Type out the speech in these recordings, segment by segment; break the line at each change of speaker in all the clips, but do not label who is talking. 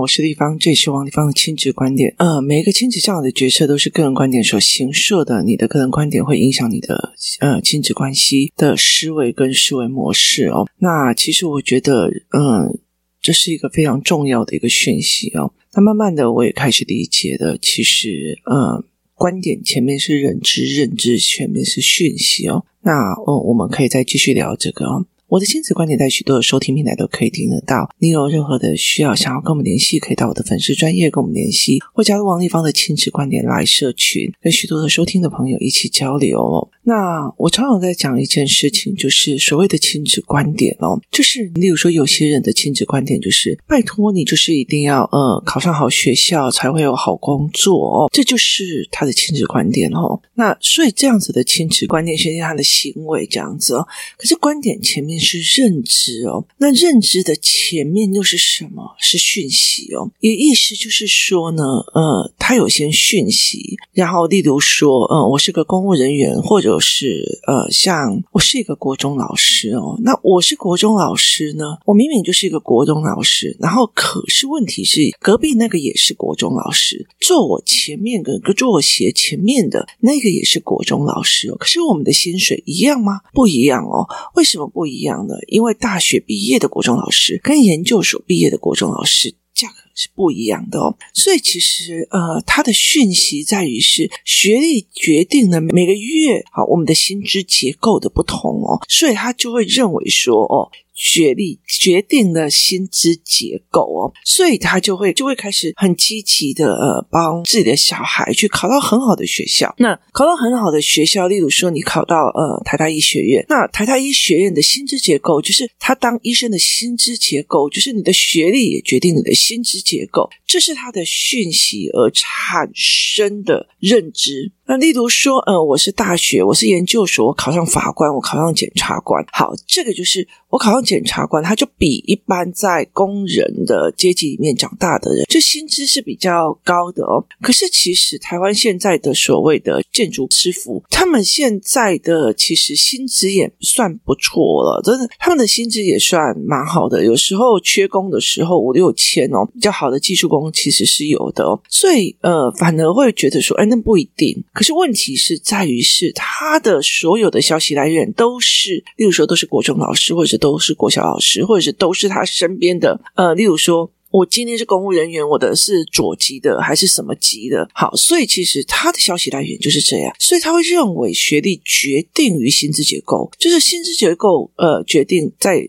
我是丽芳，这里是王丽芳的亲子观点。呃，每一个亲子教育的决策都是个人观点所形设的，你的个人观点会影响你的呃亲子关系的思维跟思维模式哦。那其实我觉得，嗯、呃，这是一个非常重要的一个讯息哦。那慢慢的我也开始理解了，其实呃，观点前面是认知，认知前面是讯息哦。那哦，我们可以再继续聊这个哦。我的亲子观点在许多的收听平台都可以听得到。你有任何的需要，想要跟我们联系，可以到我的粉丝专业跟我们联系，或加入王丽芳的亲子观点来社群，跟许多的收听的朋友一起交流。那我常常在讲一件事情，就是所谓的亲子观点哦，就是例如说有些人的亲子观点就是拜托你，就是一定要呃考上好学校才会有好工作哦，这就是他的亲子观点哦。那所以这样子的亲子观点，是他的行为这样子哦。可是观点前面。是认知哦，那认知的前面又是什么？是讯息哦。也意思就是说呢，呃，他有些讯息，然后例如说，呃，我是个公务人员，或者是呃，像我是一个国中老师哦。那我是国中老师呢，我明明就是一个国中老师，然后可是问题是，隔壁那个也是国中老师，坐我前面跟坐我斜前面的那个也是国中老师哦。可是我们的薪水一样吗？不一样哦。为什么不一样？样的因为大学毕业的国中老师跟研究所毕业的国中老师价格是不一样的哦，所以其实呃，他的讯息在于是学历决定了每个月好我们的薪资结构的不同哦，所以他就会认为说哦。学历决定了薪资结构哦，所以他就会就会开始很积极的呃帮自己的小孩去考到很好的学校。那考到很好的学校，例如说你考到呃台大医学院，那台大医学院的薪资结构就是他当医生的薪资结构，就是你的学历也决定你的薪资结构，这是他的讯息而产生的认知。那例如说，呃，我是大学，我是研究所，我考上法官，我考上检察官。好，这个就是我考上检察官，他就比一般在工人的阶级里面长大的人，这薪资是比较高的哦。可是其实台湾现在的所谓的建筑师傅，他们现在的其实薪资也算不错了，真的，他们的薪资也算蛮好的。有时候缺工的时候五六千哦，比较好的技术工其实是有的哦。所以呃，反而会觉得说，哎，那不一定。可是问题是在于，是他的所有的消息来源都是，例如说都是国中老师，或者都是国小老师，或者是都是他身边的。呃，例如说我今天是公务人员，我的是左级的还是什么级的？好，所以其实他的消息来源就是这样，所以他会认为学历决定于薪资结构，就是薪资结构呃决定在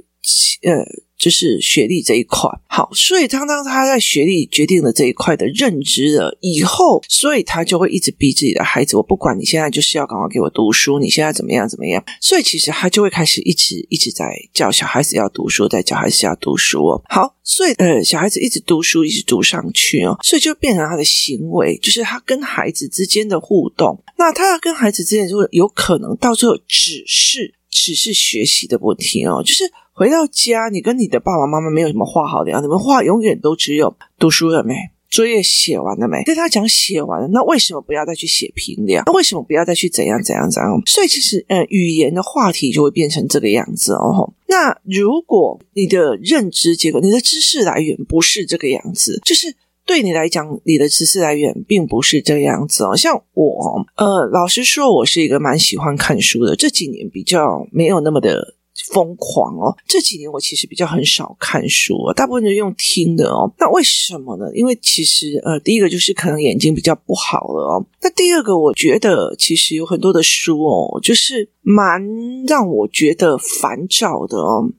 呃。就是学历这一块，好，所以当当他在学历决定了这一块的认知了以后，所以他就会一直逼自己的孩子，我不管你现在就是要赶快给我读书，你现在怎么样怎么样，所以其实他就会开始一直一直在教小孩子要读书，在教孩子要读书哦。好，所以呃，小孩子一直读书，一直读上去哦，所以就变成他的行为，就是他跟孩子之间的互动。那他要跟孩子之间如果有可能到最后只是只是学习的问题哦，就是。回到家，你跟你的爸爸妈妈没有什么话好聊，你们话永远都只有读书了没，作业写完了没。跟他讲写完了，那为什么不要再去写评量？那为什么不要再去怎样怎样怎样？所以其实，呃，语言的话题就会变成这个样子哦。那如果你的认知结构、你的知识来源不是这个样子，就是对你来讲，你的知识来源并不是这个样子哦。像我，呃，老实说，我是一个蛮喜欢看书的，这几年比较没有那么的。疯狂哦！这几年我其实比较很少看书哦，大部分都用听的哦。那为什么呢？因为其实呃，第一个就是可能眼睛比较不好了哦。那第二个，我觉得其实有很多的书哦，就是蛮让我觉得烦躁的哦。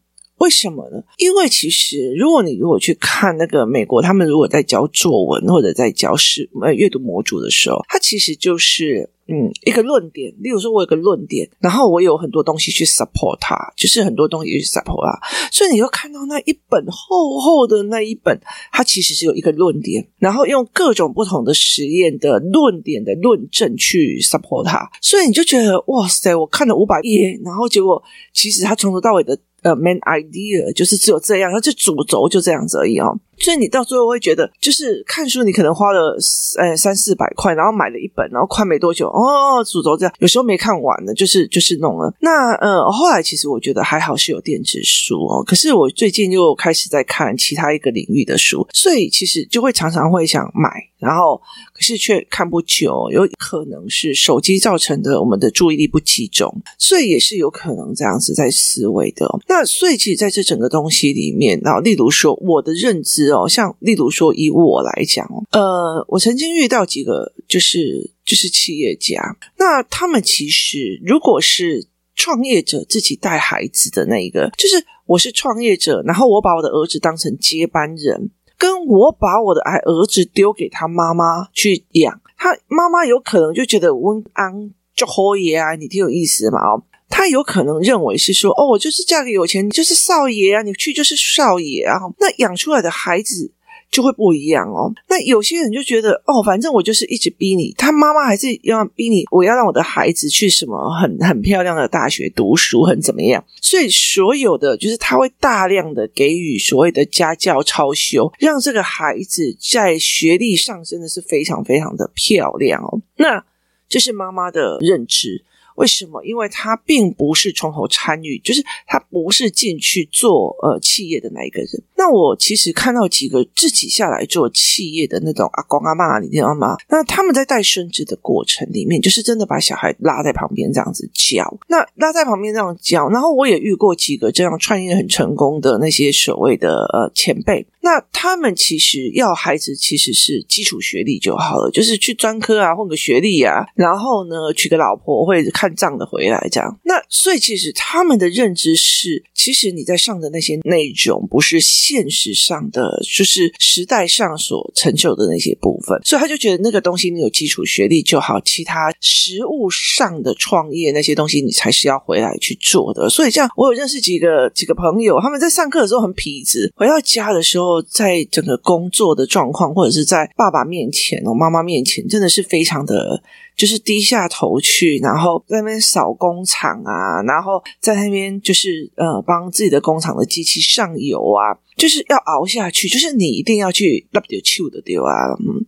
为什么呢？因为其实如果你如果去看那个美国，他们如果在教作文或者在教诗呃阅读模组的时候，它其实就是。嗯，一个论点，例如说，我有个论点，然后我有很多东西去 support 它，就是很多东西去 support 它，所以你会看到那一本厚厚的那一本，它其实是有一个论点，然后用各种不同的实验的论点的论证去 support 它，所以你就觉得哇塞，我看了五百页，然后结果其实它从头到尾的呃 main idea 就是只有这样，它就主轴就这样子而已哦。所以你到最后会觉得，就是看书，你可能花了呃三四百块，然后买了一本，然后看没多久，哦，主轴这样，有时候没看完呢，就是就是弄了。那呃，后来其实我觉得还好是有电子书哦，可是我最近又开始在看其他一个领域的书，所以其实就会常常会想买，然后可是却看不久，有可能是手机造成的我们的注意力不集中，所以也是有可能这样子在思维的。那所以其实在这整个东西里面，然后例如说我的认知哦，像例如说以我来讲，呃，我曾经遇到几个就是就是企业家，那他们其实如果是创业者自己带孩子的那一个，就是我是创业者，然后我把我的儿子当成接班人，跟我把我的儿儿子丢给他妈妈去养，他妈妈有可能就觉得温安就好爷啊，你挺有意思的嘛哦。他有可能认为是说，哦，我就是嫁给有钱，你就是少爷啊，你去就是少爷啊。那养出来的孩子就会不一样哦。那有些人就觉得，哦，反正我就是一直逼你，他妈妈还是要逼你，我要让我的孩子去什么很很漂亮的大学读书，很怎么样。所以所有的就是他会大量的给予所谓的家教超修，让这个孩子在学历上真的是非常非常的漂亮哦。那这是妈妈的认知。为什么？因为他并不是从头参与，就是他不是进去做呃企业的那一个人。那我其实看到几个自己下来做企业的那种阿公阿嬷，你知道吗？那他们在带孙子的过程里面，就是真的把小孩拉在旁边这样子教。那拉在旁边这样教，然后我也遇过几个这样创业很成功的那些所谓的呃前辈。那他们其实要孩子其实是基础学历就好了，就是去专科啊混个学历啊，然后呢娶个老婆会看账的回来这样。那所以其实他们的认知是，其实你在上的那些内容不是现实上的，就是时代上所成就的那些部分。所以他就觉得那个东西你有基础学历就好，其他实物上的创业那些东西你才是要回来去做的。所以这样，我有认识几个几个朋友，他们在上课的时候很痞子，回到家的时候。在整个工作的状况，或者是在爸爸面前、我妈妈面前，真的是非常的，就是低下头去，然后在那边扫工厂啊，然后在那边就是呃帮自己的工厂的机器上油啊，就是要熬下去，就是你一定要去 W 的丢啊，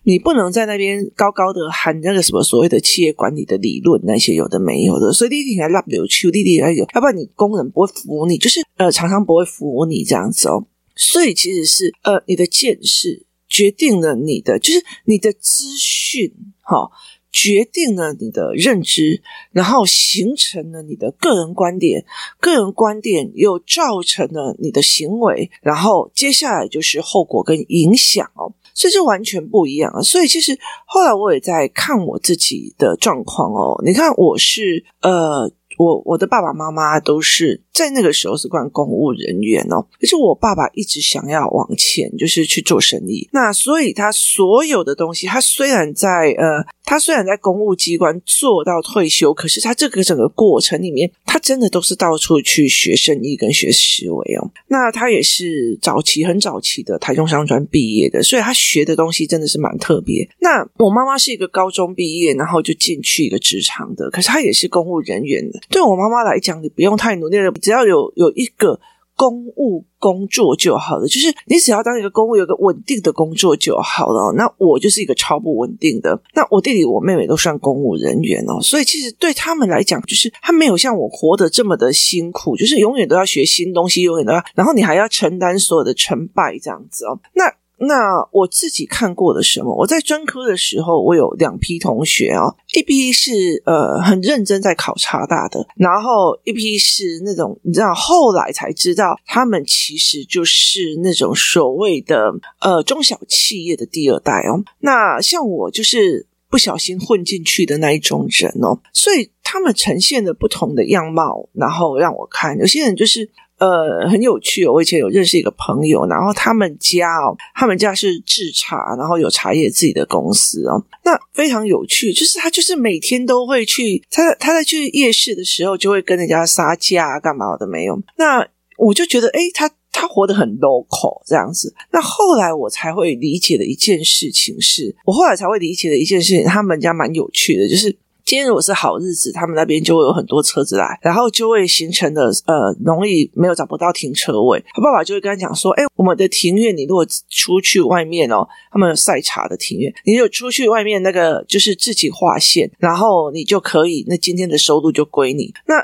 你不能在那边高高的喊那个什么所谓的企业管理的理论那些有的没有的，所以弟弟来 W 弟弟来有，要不然你工人不会服你，就是呃常常不会服你这样子哦。所以其实是呃，你的见识决定了你的，就是你的资讯，哈、哦，决定了你的认知，然后形成了你的个人观点，个人观点又造成了你的行为，然后接下来就是后果跟影响哦，所以这完全不一样啊。所以其实后来我也在看我自己的状况哦，你看我是呃。我我的爸爸妈妈都是在那个时候是关公务人员哦，可是我爸爸一直想要往前，就是去做生意。那所以他所有的东西，他虽然在呃，他虽然在公务机关做到退休，可是他这个整个过程里面，他真的都是到处去学生意跟学思维哦。那他也是早期很早期的台中商专毕业的，所以他学的东西真的是蛮特别。那我妈妈是一个高中毕业，然后就进去一个职场的，可是他也是公务人员的。对我妈妈来讲，你不用太努力了，只要有有一个公务工作就好了。就是你只要当一个公务，有个稳定的工作就好了。那我就是一个超不稳定的。那我弟弟、我妹妹都算公务人员哦，所以其实对他们来讲，就是他没有像我活得这么的辛苦，就是永远都要学新东西，永远都要，然后你还要承担所有的成败这样子哦。那。那我自己看过的什么？我在专科的时候，我有两批同学哦，一批是呃很认真在考察大的，然后一批是那种你知道，后来才知道他们其实就是那种所谓的呃中小企业的第二代哦。那像我就是不小心混进去的那一种人哦，所以他们呈现的不同的样貌，然后让我看，有些人就是。呃，很有趣哦。我以前有认识一个朋友，然后他们家哦，他们家是制茶，然后有茶叶自己的公司哦。那非常有趣，就是他就是每天都会去，他他在去夜市的时候就会跟人家杀价，干嘛的没有。那我就觉得，诶，他他活得很 local 这样子。那后来我才会理解的一件事情是，我后来才会理解的一件事情，他们家蛮有趣的，就是。今天如果是好日子，他们那边就会有很多车子来，然后就会形成的呃容易没有找不到停车位。他爸爸就会跟他讲说：“哎，我们的庭院，你如果出去外面哦，他们有赛茶的庭院，你就出去外面那个就是自己划线，然后你就可以，那今天的收入就归你。”那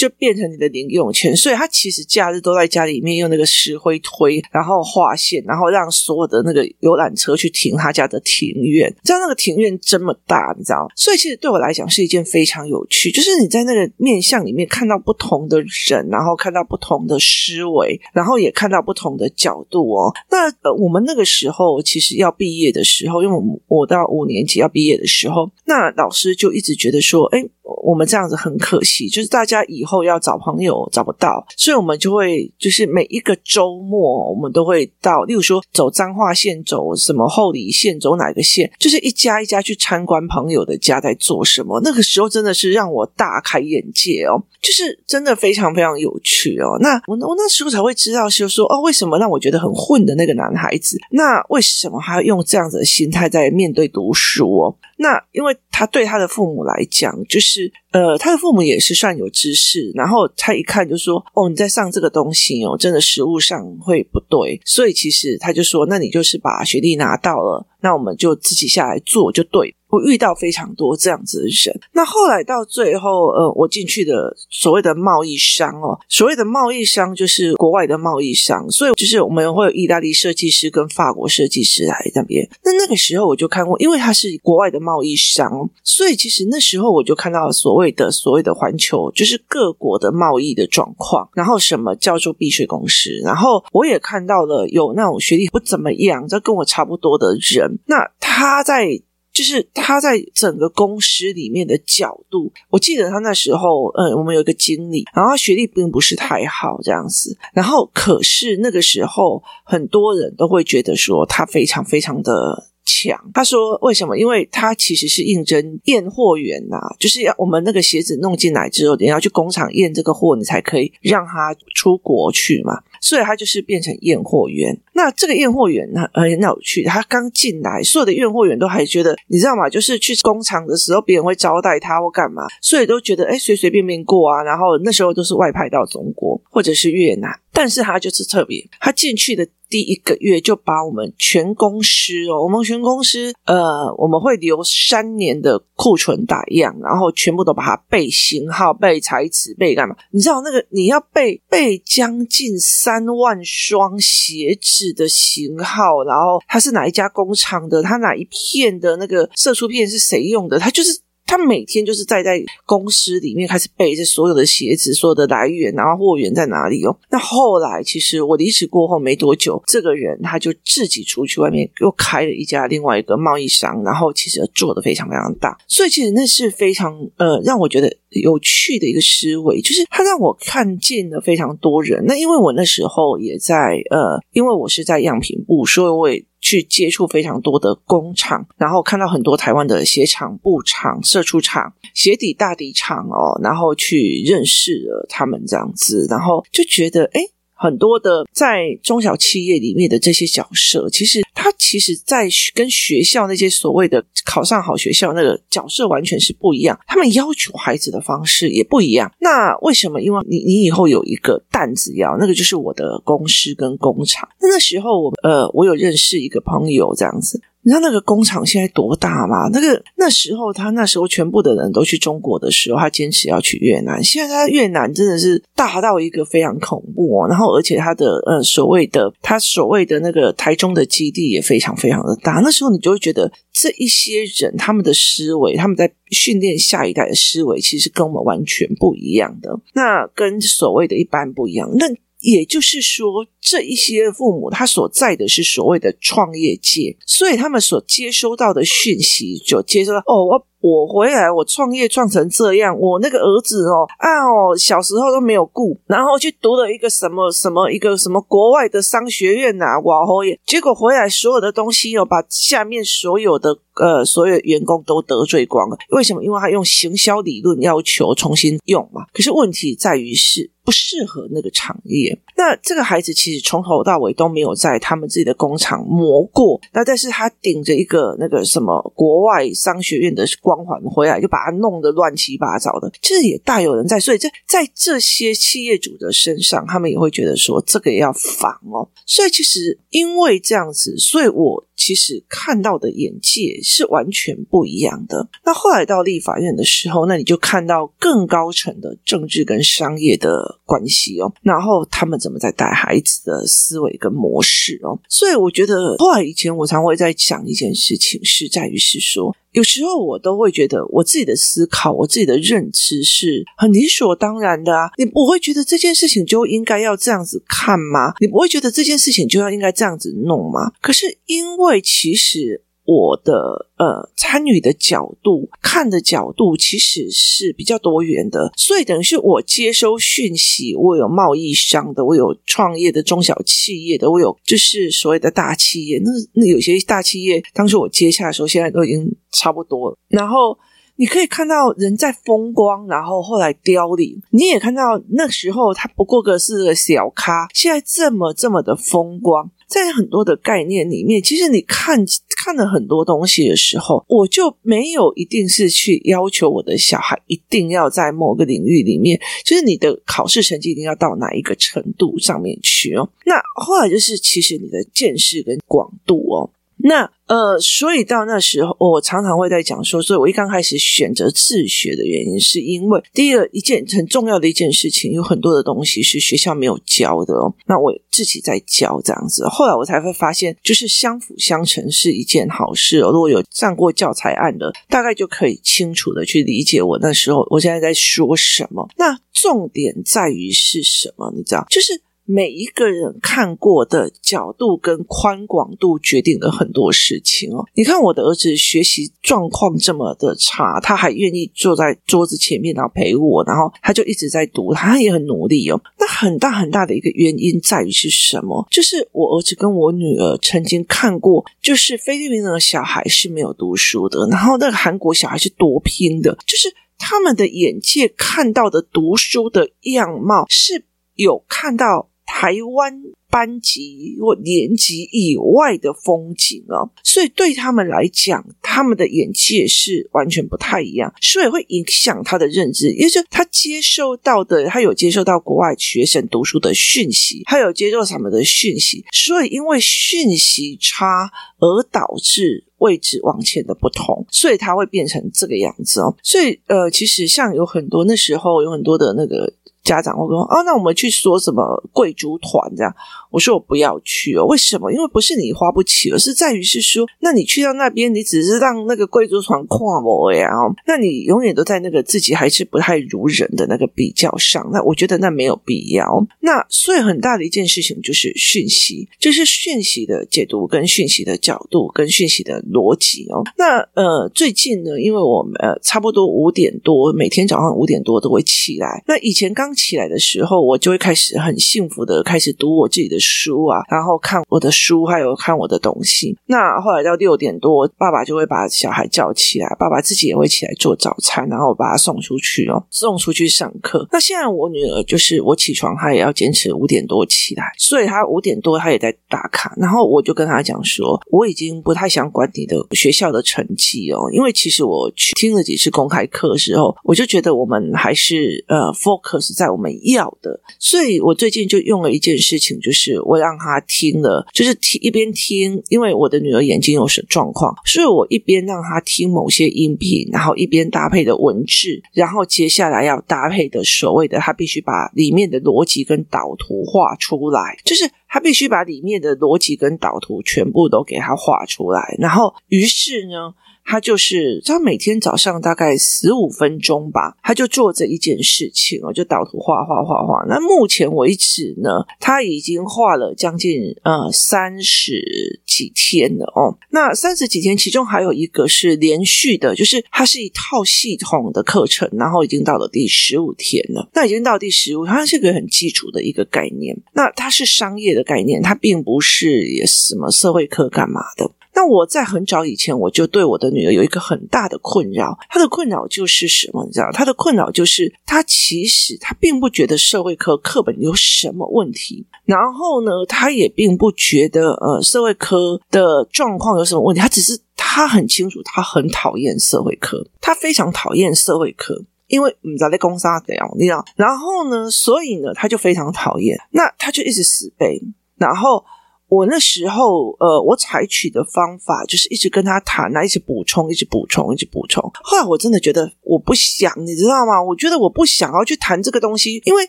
就变成你的零用钱，所以他其实假日都在家里面用那个石灰推，然后画线，然后让所有的那个游览车去停他家的庭院。你知道那个庭院这么大，你知道？所以其实对我来讲是一件非常有趣，就是你在那个面向里面看到不同的人，然后看到不同的思维，然后也看到不同的角度哦。那，我们那个时候其实要毕业的时候，因为我我到五年级要毕业的时候，那老师就一直觉得说，哎。我们这样子很可惜，就是大家以后要找朋友找不到，所以我们就会就是每一个周末，我们都会到，例如说走彰化县，走什么后里县，走哪个县，就是一家一家去参观朋友的家在做什么。那个时候真的是让我大开眼界哦，就是真的非常非常有趣哦。那我我那时候才会知道，就说哦，为什么让我觉得很混的那个男孩子，那为什么还要用这样子的心态在面对读书哦？那因为他对他的父母来讲，就是呃，他的父母也是算有知识，然后他一看就说：“哦，你在上这个东西哦，真的实物上会不对。”所以其实他就说：“那你就是把学历拿到了，那我们就自己下来做就对。”我遇到非常多这样子的人，那后来到最后，呃，我进去的所谓的贸易商哦，所谓的贸易商就是国外的贸易商，所以就是我们会有意大利设计师跟法国设计师来那边。那那个时候我就看过，因为他是国外的贸易商，所以其实那时候我就看到了所谓的所谓的环球，就是各国的贸易的状况，然后什么叫做避税公司，然后我也看到了有那种学历不怎么样，这跟我差不多的人，那他在。就是他在整个公司里面的角度，我记得他那时候，嗯，我们有一个经理，然后他学历并不是太好这样子，然后可是那个时候很多人都会觉得说他非常非常的强。他说为什么？因为他其实是应征验货员呐、啊，就是要我们那个鞋子弄进来之后，你要去工厂验这个货，你才可以让他出国去嘛。所以他就是变成验货员。那这个验货员呢，很有趣。他刚进来，所有的验货员都还觉得，你知道吗？就是去工厂的时候，别人会招待他或干嘛，所以都觉得哎，随随便便过啊。然后那时候都是外派到中国或者是越南，但是他就是特别，他进去的。第一个月就把我们全公司哦，我们全公司呃，我们会留三年的库存打样，然后全部都把它背型号、背材质、背干嘛？你知道那个你要背背将近三万双鞋子的型号，然后它是哪一家工厂的？它哪一片的那个射出片是谁用的？它就是。他每天就是在在公司里面开始背着所有的鞋子，所有的来源，然后货源在哪里哦。那后来其实我离职过后没多久，这个人他就自己出去外面又开了一家另外一个贸易商，然后其实做的非常非常大。所以其实那是非常呃让我觉得有趣的一个思维，就是他让我看见了非常多人。那因为我那时候也在呃，因为我是在样品部，所以我也。去接触非常多的工厂，然后看到很多台湾的鞋厂、布厂、射出厂、鞋底大底厂哦，然后去认识了他们这样子，然后就觉得诶很多的在中小企业里面的这些角色，其实他其实，在跟学校那些所谓的考上好学校那个角色完全是不一样，他们要求孩子的方式也不一样。那为什么？因为你你以后有一个担子要，那个就是我的公司跟工厂。那个时候我呃，我有认识一个朋友这样子。你知道那个工厂现在多大吗？那个那时候他那时候全部的人都去中国的时候，他坚持要去越南。现在他越南真的是大到一个非常恐怖哦。然后而且他的呃所谓的他所谓的那个台中的基地也非常非常的大。那时候你就会觉得这一些人他们的思维，他们在训练下一代的思维，其实跟我们完全不一样的。那跟所谓的一般不一样。那也就是说，这一些父母他所在的是所谓的创业界，所以他们所接收到的讯息就接收到哦，我我回来，我创业创成这样，我那个儿子哦啊哦，小时候都没有顾，然后去读了一个什么什么一个什么国外的商学院呐、哇哦耶，结果回来所有的东西哦，把下面所有的呃所有员工都得罪光了。为什么？因为他用行销理论要求重新用嘛。可是问题在于是。不适合那个产业。那这个孩子其实从头到尾都没有在他们自己的工厂磨过，那但是他顶着一个那个什么国外商学院的光环回来，就把他弄得乱七八糟的，其实也大有人在。所以在在这些企业主的身上，他们也会觉得说这个也要防哦。所以其实因为这样子，所以我。其实看到的眼界是完全不一样的。那后来到立法院的时候，那你就看到更高层的政治跟商业的关系哦，然后他们怎么在带孩子的思维跟模式哦。所以我觉得后来以前我常会在想一件事情，是在于是说。有时候我都会觉得，我自己的思考，我自己的认知是很理所当然的啊。你不会觉得这件事情就应该要这样子看吗？你不会觉得这件事情就要应该这样子弄吗？可是因为其实。我的呃参与的角度看的角度其实是比较多元的，所以等于是我接收讯息，我有贸易商的，我有创业的中小企业的，我有就是所谓的大企业。那那有些大企业，当时我接下的时候，现在都已经差不多了。然后你可以看到人在风光，然后后来凋零。你也看到那时候他不过个是个小咖，现在这么这么的风光。在很多的概念里面，其实你看看了很多东西的时候，我就没有一定是去要求我的小孩一定要在某个领域里面，就是你的考试成绩一定要到哪一个程度上面去哦。那后来就是，其实你的见识跟广度哦。那呃，所以到那时候，我常常会在讲说，所以我一刚开始选择自学的原因，是因为第一个一件很重要的一件事情，有很多的东西是学校没有教的哦。那我自己在教这样子，后来我才会发现，就是相辅相成是一件好事哦。如果有上过教材案的，大概就可以清楚的去理解我那时候我现在在说什么。那重点在于是什么？你知道，就是。每一个人看过的角度跟宽广度决定了很多事情哦。你看我的儿子学习状况这么的差，他还愿意坐在桌子前面然后陪我，然后他就一直在读，他也很努力哦。那很大很大的一个原因在于是什么？就是我儿子跟我女儿曾经看过，就是菲律宾的小孩是没有读书的，然后那个韩国小孩是多拼的，就是他们的眼界看到的读书的样貌是有看到。台湾班级或年级以外的风景哦，所以对他们来讲，他们的眼界是完全不太一样，所以会影响他的认知。也就是他接受到的，他有接受到国外学生读书的讯息，他有接受什么的讯息，所以因为讯息差而导致位置往前的不同，所以他会变成这个样子哦。所以呃，其实像有很多那时候有很多的那个。家长会说：“哦，那我们去说什么贵族团这样？”我说：“我不要去哦，为什么？因为不是你花不起，而是在于是说，那你去到那边，你只是让那个贵族团看我呀，那你永远都在那个自己还是不太如人的那个比较上。那我觉得那没有必要。那所以很大的一件事情就是讯息，就是讯息的解读跟讯息的角度跟讯息的逻辑哦。那呃，最近呢，因为我们呃差不多五点多，每天早上五点多都会起来。那以前刚起来的时候，我就会开始很幸福的开始读我自己的书啊，然后看我的书，还有看我的东西。那后来到六点多，爸爸就会把小孩叫起来，爸爸自己也会起来做早餐，然后把他送出去哦，送出去上课。那现在我女儿就是我起床，她也要坚持五点多起来，所以她五点多她也在打卡。然后我就跟她讲说，我已经不太想管你的学校的成绩哦，因为其实我去听了几次公开课的时候，我就觉得我们还是呃 focus 在我们要的，所以我最近就用了一件事情，就是我让他听了，就是听一边听，因为我的女儿眼睛有什状况，所以我一边让他听某些音频，然后一边搭配的文字，然后接下来要搭配的所谓的他必须把里面的逻辑跟导图画出来，就是他必须把里面的逻辑跟导图全部都给他画出来，然后于是呢。他就是他每天早上大概十五分钟吧，他就做这一件事情哦，就导图画画画画。那目前为止呢，他已经画了将近呃三十几天了哦。那三十几天，其中还有一个是连续的，就是它是一套系统的课程，然后已经到了第十五天了。那已经到第十五，它是一个很基础的一个概念。那它是商业的概念，它并不是也什么社会课干嘛的。那我在很早以前，我就对我的女儿有一个很大的困扰。她的困扰就是什么？你知道，她的困扰就是她其实她并不觉得社会科课本有什么问题，然后呢，她也并不觉得呃社会科的状况有什么问题。她只是她很清楚，她很讨厌社会科，她非常讨厌社会科。因为你知道在攻杀这样，你知道，然后呢，所以呢，他就非常讨厌，那他就一直死背。然后我那时候，呃，我采取的方法就是一直跟他谈啊，一直补充，一直补充，一直补充。后来我真的觉得我不想，你知道吗？我觉得我不想要去谈这个东西，因为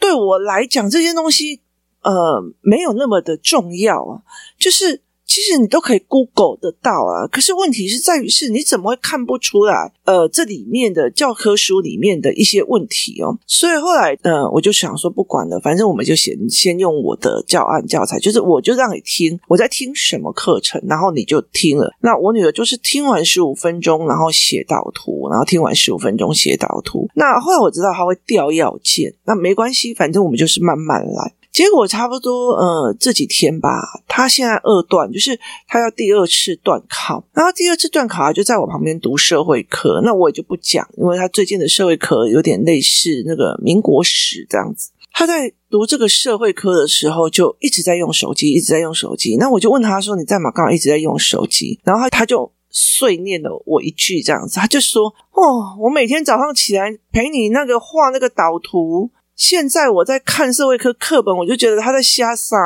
对我来讲，这些东西呃没有那么的重要啊，就是。其实你都可以 Google 得到啊，可是问题是在于是你怎么会看不出来？呃，这里面的教科书里面的一些问题哦。所以后来，呃，我就想说不管了，反正我们就先先用我的教案教材，就是我就让你听我在听什么课程，然后你就听了。那我女儿就是听完十五分钟，然后写导图，然后听完十五分钟写导图。那后来我知道她会掉要件，那没关系，反正我们就是慢慢来。结果差不多，呃，这几天吧，他现在二段，就是他要第二次段考，然后第二次段考，他就在我旁边读社会科，那我也就不讲，因为他最近的社会科有点类似那个民国史这样子。他在读这个社会科的时候，就一直在用手机，一直在用手机。那我就问他说：“你在吗？刚好一直在用手机。”然后他就碎念了我一句这样子，他就说：“哦，我每天早上起来陪你那个画那个导图。”现在我在看社会科课本，我就觉得他在瞎撒，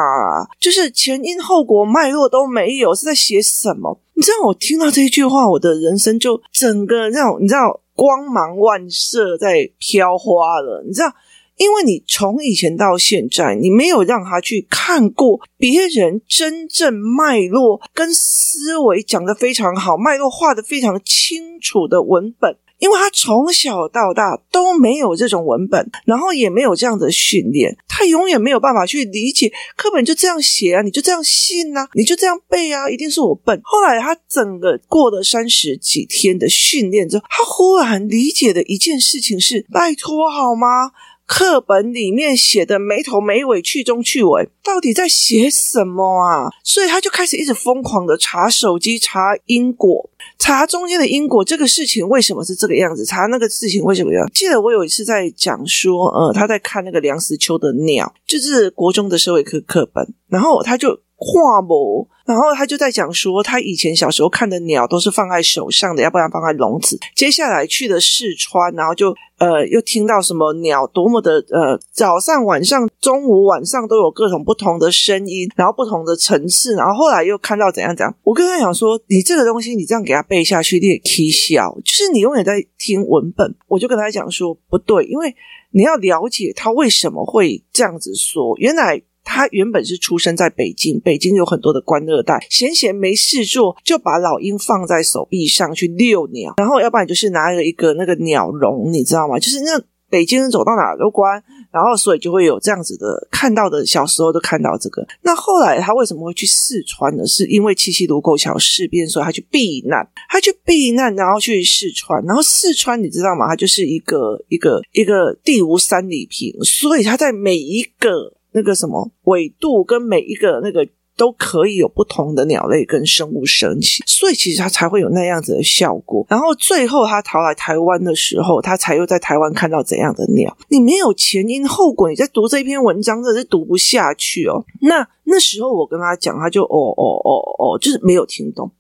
就是前因后果脉络都没有，是在写什么？你知道，我听到这一句话，我的人生就整个那种，你知道，光芒万色在飘花了。你知道，因为你从以前到现在，你没有让他去看过别人真正脉络跟思维讲得非常好，脉络画得非常清楚的文本。因为他从小到大都没有这种文本，然后也没有这样的训练，他永远没有办法去理解课本就这样写啊，你就这样信啊，你就这样背啊，一定是我笨。后来他整个过了三十几天的训练之后，他忽然理解的一件事情是：拜托好吗？课本里面写的没头没尾、去中去尾，到底在写什么啊？所以他就开始一直疯狂的查手机、查因果、查中间的因果。这个事情为什么是这个样子？查那个事情为什么要？记得我有一次在讲说，呃，他在看那个梁实秋的鸟，就是国中的社会科课本，然后他就。画模，然后他就在讲说，他以前小时候看的鸟都是放在手上的，要不然放在笼子。接下来去了四川，然后就呃又听到什么鸟多么的呃早上、晚上、中午、晚上都有各种不同的声音，然后不同的层次，然后后来又看到怎样怎样。我跟他讲说，你这个东西你这样给他背下去，你也起笑，就是你永远在听文本。我就跟他讲说，不对，因为你要了解他为什么会这样子说，原来。他原本是出生在北京，北京有很多的官二代，闲闲没事做，就把老鹰放在手臂上去遛鸟，然后要不然就是拿了一个那个鸟笼，你知道吗？就是那北京人走到哪都关，然后所以就会有这样子的看到的，小时候都看到这个。那后来他为什么会去四川呢？是因为七七卢沟桥事变，所以他去避难，他去避难，然后去四川，然后四川你知道吗？它就是一个一个一个地无三里平，所以他在每一个。那个什么纬度跟每一个那个都可以有不同的鸟类跟生物升起，所以其实它才会有那样子的效果。然后最后他逃来台湾的时候，他才又在台湾看到怎样的鸟。你没有前因后果，你在读这篇文章真的是读不下去哦。那那时候我跟他讲，他就哦哦哦哦，就是没有听懂。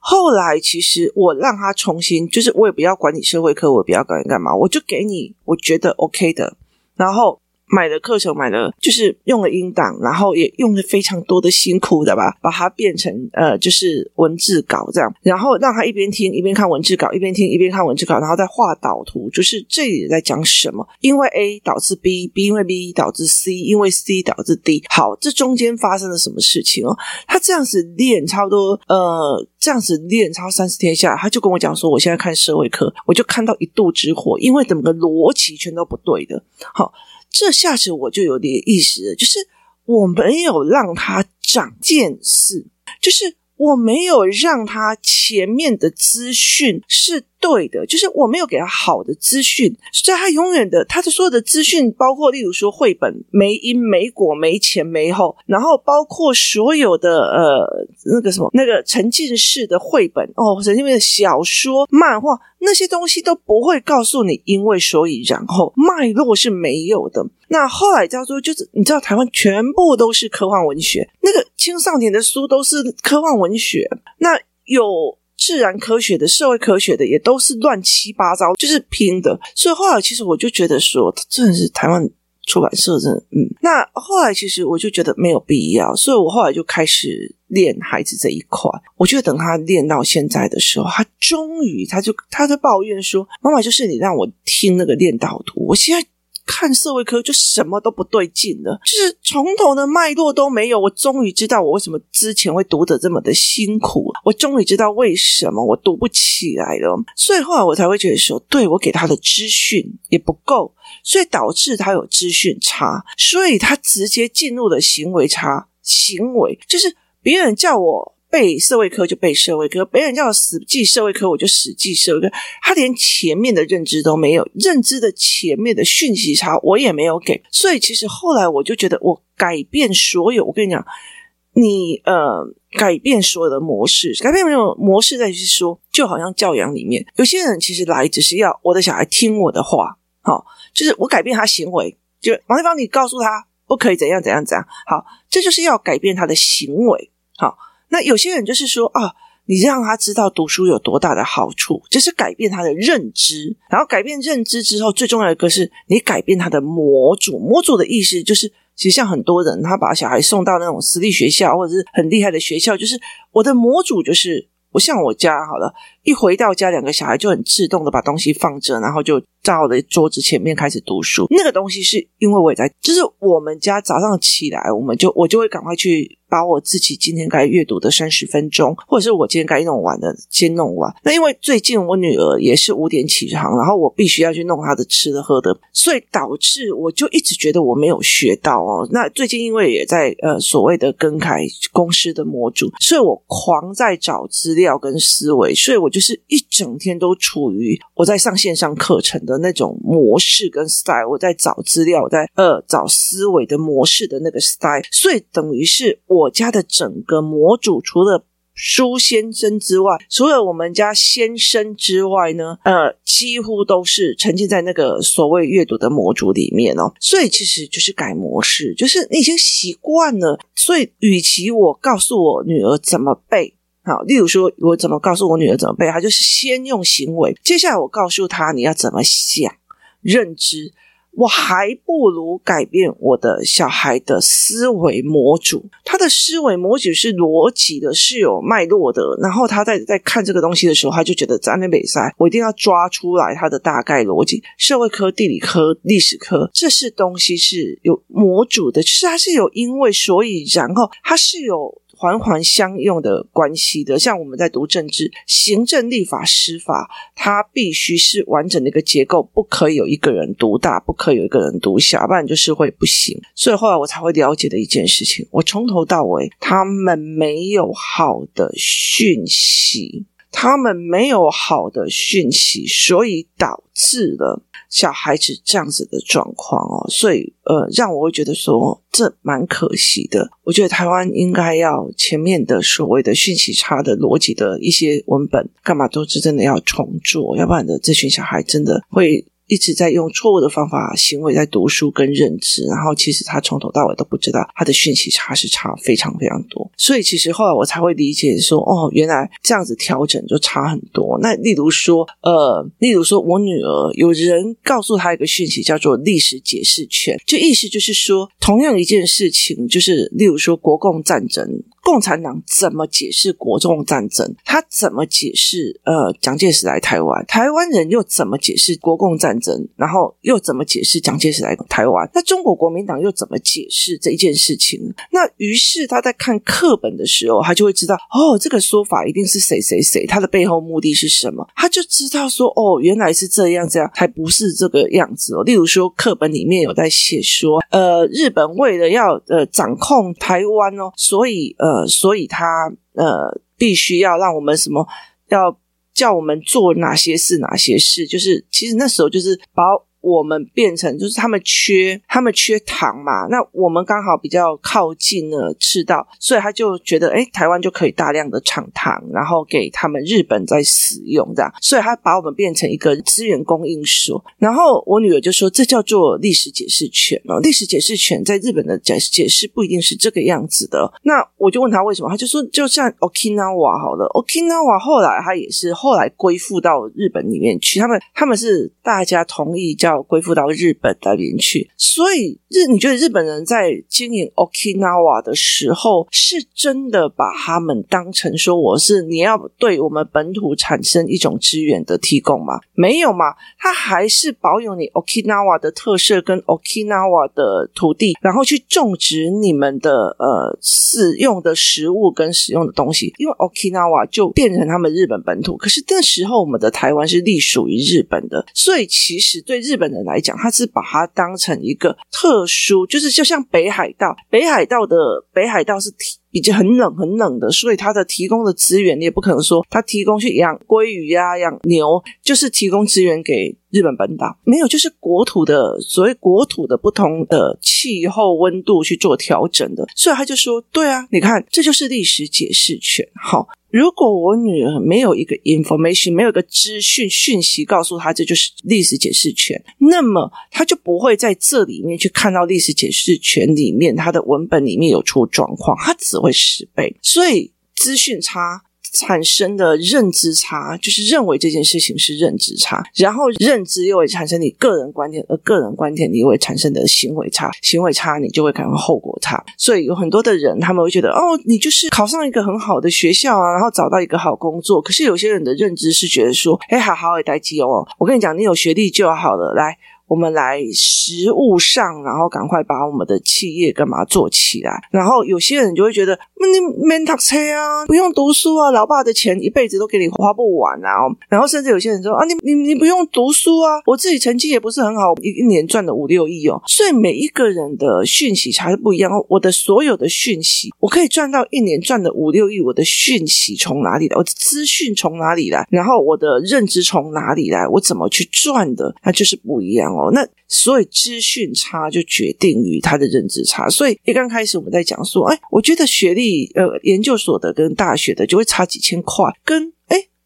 后来其实我让他重新，就是我也不要管你社会科，我也不要管你干嘛，我就给你我觉得 OK 的，然后。买了课程，买了就是用了音档，然后也用了非常多的辛苦的吧，把它变成呃，就是文字稿这样，然后让他一边听一边看文字稿，一边听一边看文字稿，然后再画导图，就是这里在讲什么？因为 A 导致 B，B 因为 B 导致 C，因为 C 导致 D。好，这中间发生了什么事情哦？他这样子练差不多呃，这样子练超三十天下来，他就跟我讲说，我现在看社会课，我就看到一肚子火，因为整个逻辑全都不对的。好。这下子我就有点意思了，就是我没有让他长见识，就是我没有让他前面的资讯是对的，就是我没有给他好的资讯，所以他永远的他的所有的资讯，包括例如说绘本没因没果没前没后，然后包括所有的呃那个什么那个沉浸式的绘本哦，沉浸式的小说漫画那些东西都不会告诉你因为所以然后脉络是没有的。那后来叫做就是你知道台湾全部都是科幻文学，那个青少年的书都是科幻文学，那有。自然科学的、社会科学的也都是乱七八糟，就是拼的。所以后来其实我就觉得说，真的是台湾出版社真的，嗯。那后来其实我就觉得没有必要，所以我后来就开始练孩子这一块。我觉得等他练到现在的时候，他终于他就他在抱怨说：“妈妈，就是你让我听那个练导图，我现在。”看社会科就什么都不对劲了，就是从头的脉络都没有。我终于知道我为什么之前会读得这么的辛苦，我终于知道为什么我读不起来了。所以后来我才会觉得说，对，我给他的资讯也不够，所以导致他有资讯差，所以他直接进入了行为差。行为就是别人叫我。背社会科就背社会科，别人叫我死记社会科，我就死记社会科。他连前面的认知都没有，认知的前面的讯息差我也没有给。所以其实后来我就觉得，我改变所有。我跟你讲，你呃，改变所有的模式，改变那种模式，再去说，就好像教养里面，有些人其实来只是要我的小孩听我的话，好，就是我改变他行为，就王立芳，你告诉他不可以怎样怎样怎样，好，这就是要改变他的行为，好。那有些人就是说啊，你让他知道读书有多大的好处，就是改变他的认知，然后改变认知之后，最重要的一个是你改变他的模组。模组的意思就是，其实像很多人，他把小孩送到那种私立学校或者是很厉害的学校，就是我的模组就是，我像我家好了，一回到家，两个小孩就很自动的把东西放着，然后就在我的桌子前面开始读书。那个东西是因为我也在，就是我们家早上起来，我们就我就会赶快去。把我自己今天该阅读的三十分钟，或者是我今天该弄完的先弄完。那因为最近我女儿也是五点起床，然后我必须要去弄她的吃的喝的，所以导致我就一直觉得我没有学到哦。那最近因为也在呃所谓的更改公司的模组，所以我狂在找资料跟思维，所以我就是一整天都处于我在上线上课程的那种模式跟 style，我在找资料，我在呃找思维的模式的那个 style，所以等于是我。我家的整个模组，除了苏先生之外，除了我们家先生之外呢，呃，几乎都是沉浸在那个所谓阅读的模组里面哦。所以其实就是改模式，就是你已经习惯了。所以，与其我告诉我女儿怎么背，好，例如说我怎么告诉我女儿怎么背，她就是先用行为，接下来我告诉她你要怎么想，认知。我还不如改变我的小孩的思维模组，他的思维模组是逻辑的，是有脉络的。然后他在在看这个东西的时候，他就觉得在那边比赛，我一定要抓出来他的大概逻辑。社会科、地理科、历史科，这是东西是有模组的，就是它是有因为所以然后，它是有。环环相用的关系的，像我们在读政治、行政、立法、司法，它必须是完整的一个结构，不可以有一个人独大，不可以有一个人独小，不然就是会不行。所以后来我才会了解的一件事情，我从头到尾，他们没有好的讯息，他们没有好的讯息，所以导致了。小孩子这样子的状况哦，所以呃，让我会觉得说这蛮可惜的。我觉得台湾应该要前面的所谓的讯息差的逻辑的一些文本，干嘛都是真的要重做，要不然的这群小孩真的会。一直在用错误的方法行为在读书跟认知，然后其实他从头到尾都不知道他的讯息差是差非常非常多，所以其实后来我才会理解说，哦，原来这样子调整就差很多。那例如说，呃，例如说我女儿有人告诉她一个讯息叫做历史解释权，就意思就是说，同样一件事情，就是例如说国共战争。共产党怎么解释国共战争？他怎么解释？呃，蒋介石来台湾，台湾人又怎么解释国共战然后又怎么解释蒋介石来台湾？那中国国民党又怎么解释这一件事情？那于是他在看课本的时候，他就会知道，哦，这个说法一定是谁谁谁，他的背后目的是什么？他就知道说，哦，原来是这样，这样还不是这个样子哦。例如说，课本里面有在写说，呃，日本为了要呃掌控台湾哦，所以呃。呃，所以他呃，必须要让我们什么要叫我们做哪些事，哪些事，就是其实那时候就是把。我们变成就是他们缺他们缺糖嘛，那我们刚好比较靠近了赤道，所以他就觉得哎，台湾就可以大量的产糖，然后给他们日本在使用这样，所以他把我们变成一个资源供应所。然后我女儿就说，这叫做历史解释权哦，历史解释权在日本的解解释不一定是这个样子的。那我就问他为什么，他就说就像 Okinawa 好了，Okinawa 后来他也是后来归附到日本里面去，他们他们是大家同意叫。恢复到日本那边去，所以日你觉得日本人在经营 Okinawa 的时候，是真的把他们当成说我是你要对我们本土产生一种资源的提供吗？没有嘛，他还是保有你 Okinawa 的特色跟 Okinawa 的土地，然后去种植你们的呃使用的食物跟使用的东西，因为 Okinawa 就变成他们日本本土。可是那时候我们的台湾是隶属于日本的，所以其实对日本人来讲，他是把它当成一个特殊，就是就像北海道，北海道的北海道是比较很冷很冷的，所以它的提供的资源，你也不可能说它提供去养鲑鱼呀、养牛，就是提供资源给日本本岛，没有，就是国土的所谓国土的不同的气候温度去做调整的，所以他就说，对啊，你看，这就是历史解释权，好。如果我女儿没有一个 information，没有一个资讯讯息告诉她这就是历史解释权，那么她就不会在这里面去看到历史解释权里面它的文本里面有出状况，她只会十倍。所以资讯差。产生的认知差，就是认为这件事情是认知差，然后认知又会产生你个人观点，而个人观点你又会产生的行为差，行为差你就会感到后果差。所以有很多的人他们会觉得，哦，你就是考上一个很好的学校啊，然后找到一个好工作。可是有些人的认知是觉得说，哎，好好的待机哦，我跟你讲，你有学历就好了，来。我们来实务上，然后赶快把我们的企业干嘛做起来。然后有些人就会觉得，你免读书啊，不用读书啊，老爸的钱一辈子都给你花不完啊。然后甚至有些人说啊，你你你不用读书啊，我自己成绩也不是很好，一一年赚了五六亿哦。所以每一个人的讯息才是不一样。我的所有的讯息，我可以赚到一年赚了五六亿，我的讯息从哪里来？我的资讯从哪里来？然后我的认知从哪里来？我怎么去赚的？那就是不一样哦。那所以资讯差就决定于他的认知差，所以一刚开始我们在讲说，哎，我觉得学历呃研究所的跟大学的就会差几千块，跟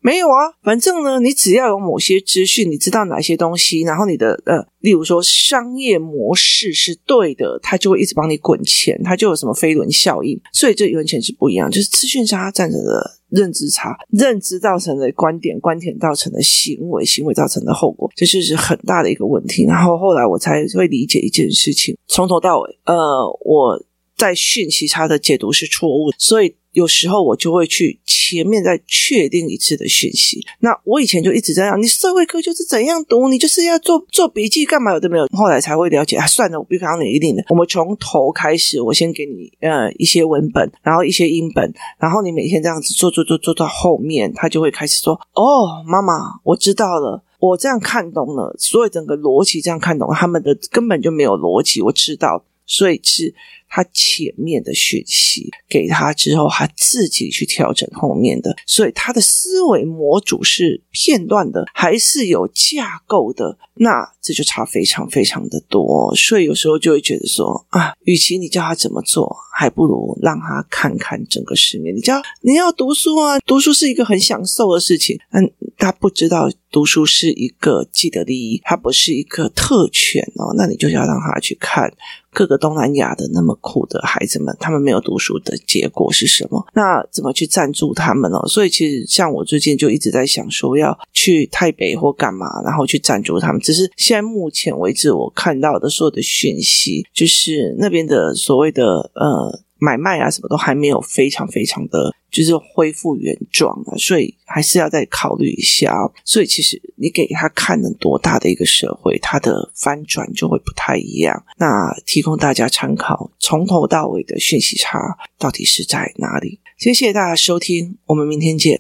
没有啊，反正呢，你只要有某些资讯，你知道哪些东西，然后你的呃，例如说商业模式是对的，它就会一直帮你滚钱，它就有什么飞轮效应，所以这完全是不一样，就是资讯差占着的。认知差，认知造成的观点，观点造成的行为，行为造成的后果，这就是很大的一个问题。然后后来我才会理解一件事情，从头到尾，呃，我在讯息差的解读是错误，所以。有时候我就会去前面再确定一次的讯息。那我以前就一直这样，你社会科就是怎样读，你就是要做做笔记干嘛？有的没有，后来才会了解啊。算了，我不告诉你一定的。我们从头开始，我先给你呃一些文本，然后一些英本，然后你每天这样子做做做做到后面，他就会开始说：“哦，妈妈，我知道了，我这样看懂了，所以整个逻辑这样看懂，他们的根本就没有逻辑，我知道，所以是。”他前面的讯息给他之后，他自己去调整后面的，所以他的思维模组是片段的，还是有架构的？那这就差非常非常的多。所以有时候就会觉得说啊，与其你叫他怎么做，还不如让他看看整个世面。你叫你要读书啊，读书是一个很享受的事情。嗯，他不知道读书是一个既得利益，它不是一个特权哦。那你就要让他去看。各个东南亚的那么苦的孩子们，他们没有读书的结果是什么？那怎么去赞助他们呢？所以其实像我最近就一直在想说要去台北或干嘛，然后去赞助他们。只是现在目前为止，我看到的所有的讯息，就是那边的所谓的呃。买卖啊，什么都还没有非常非常的就是恢复原状啊，所以还是要再考虑一下哦。所以其实你给他看了多大的一个社会，他的翻转就会不太一样。那提供大家参考，从头到尾的讯息差到底是在哪里？谢谢大家收听，我们明天见。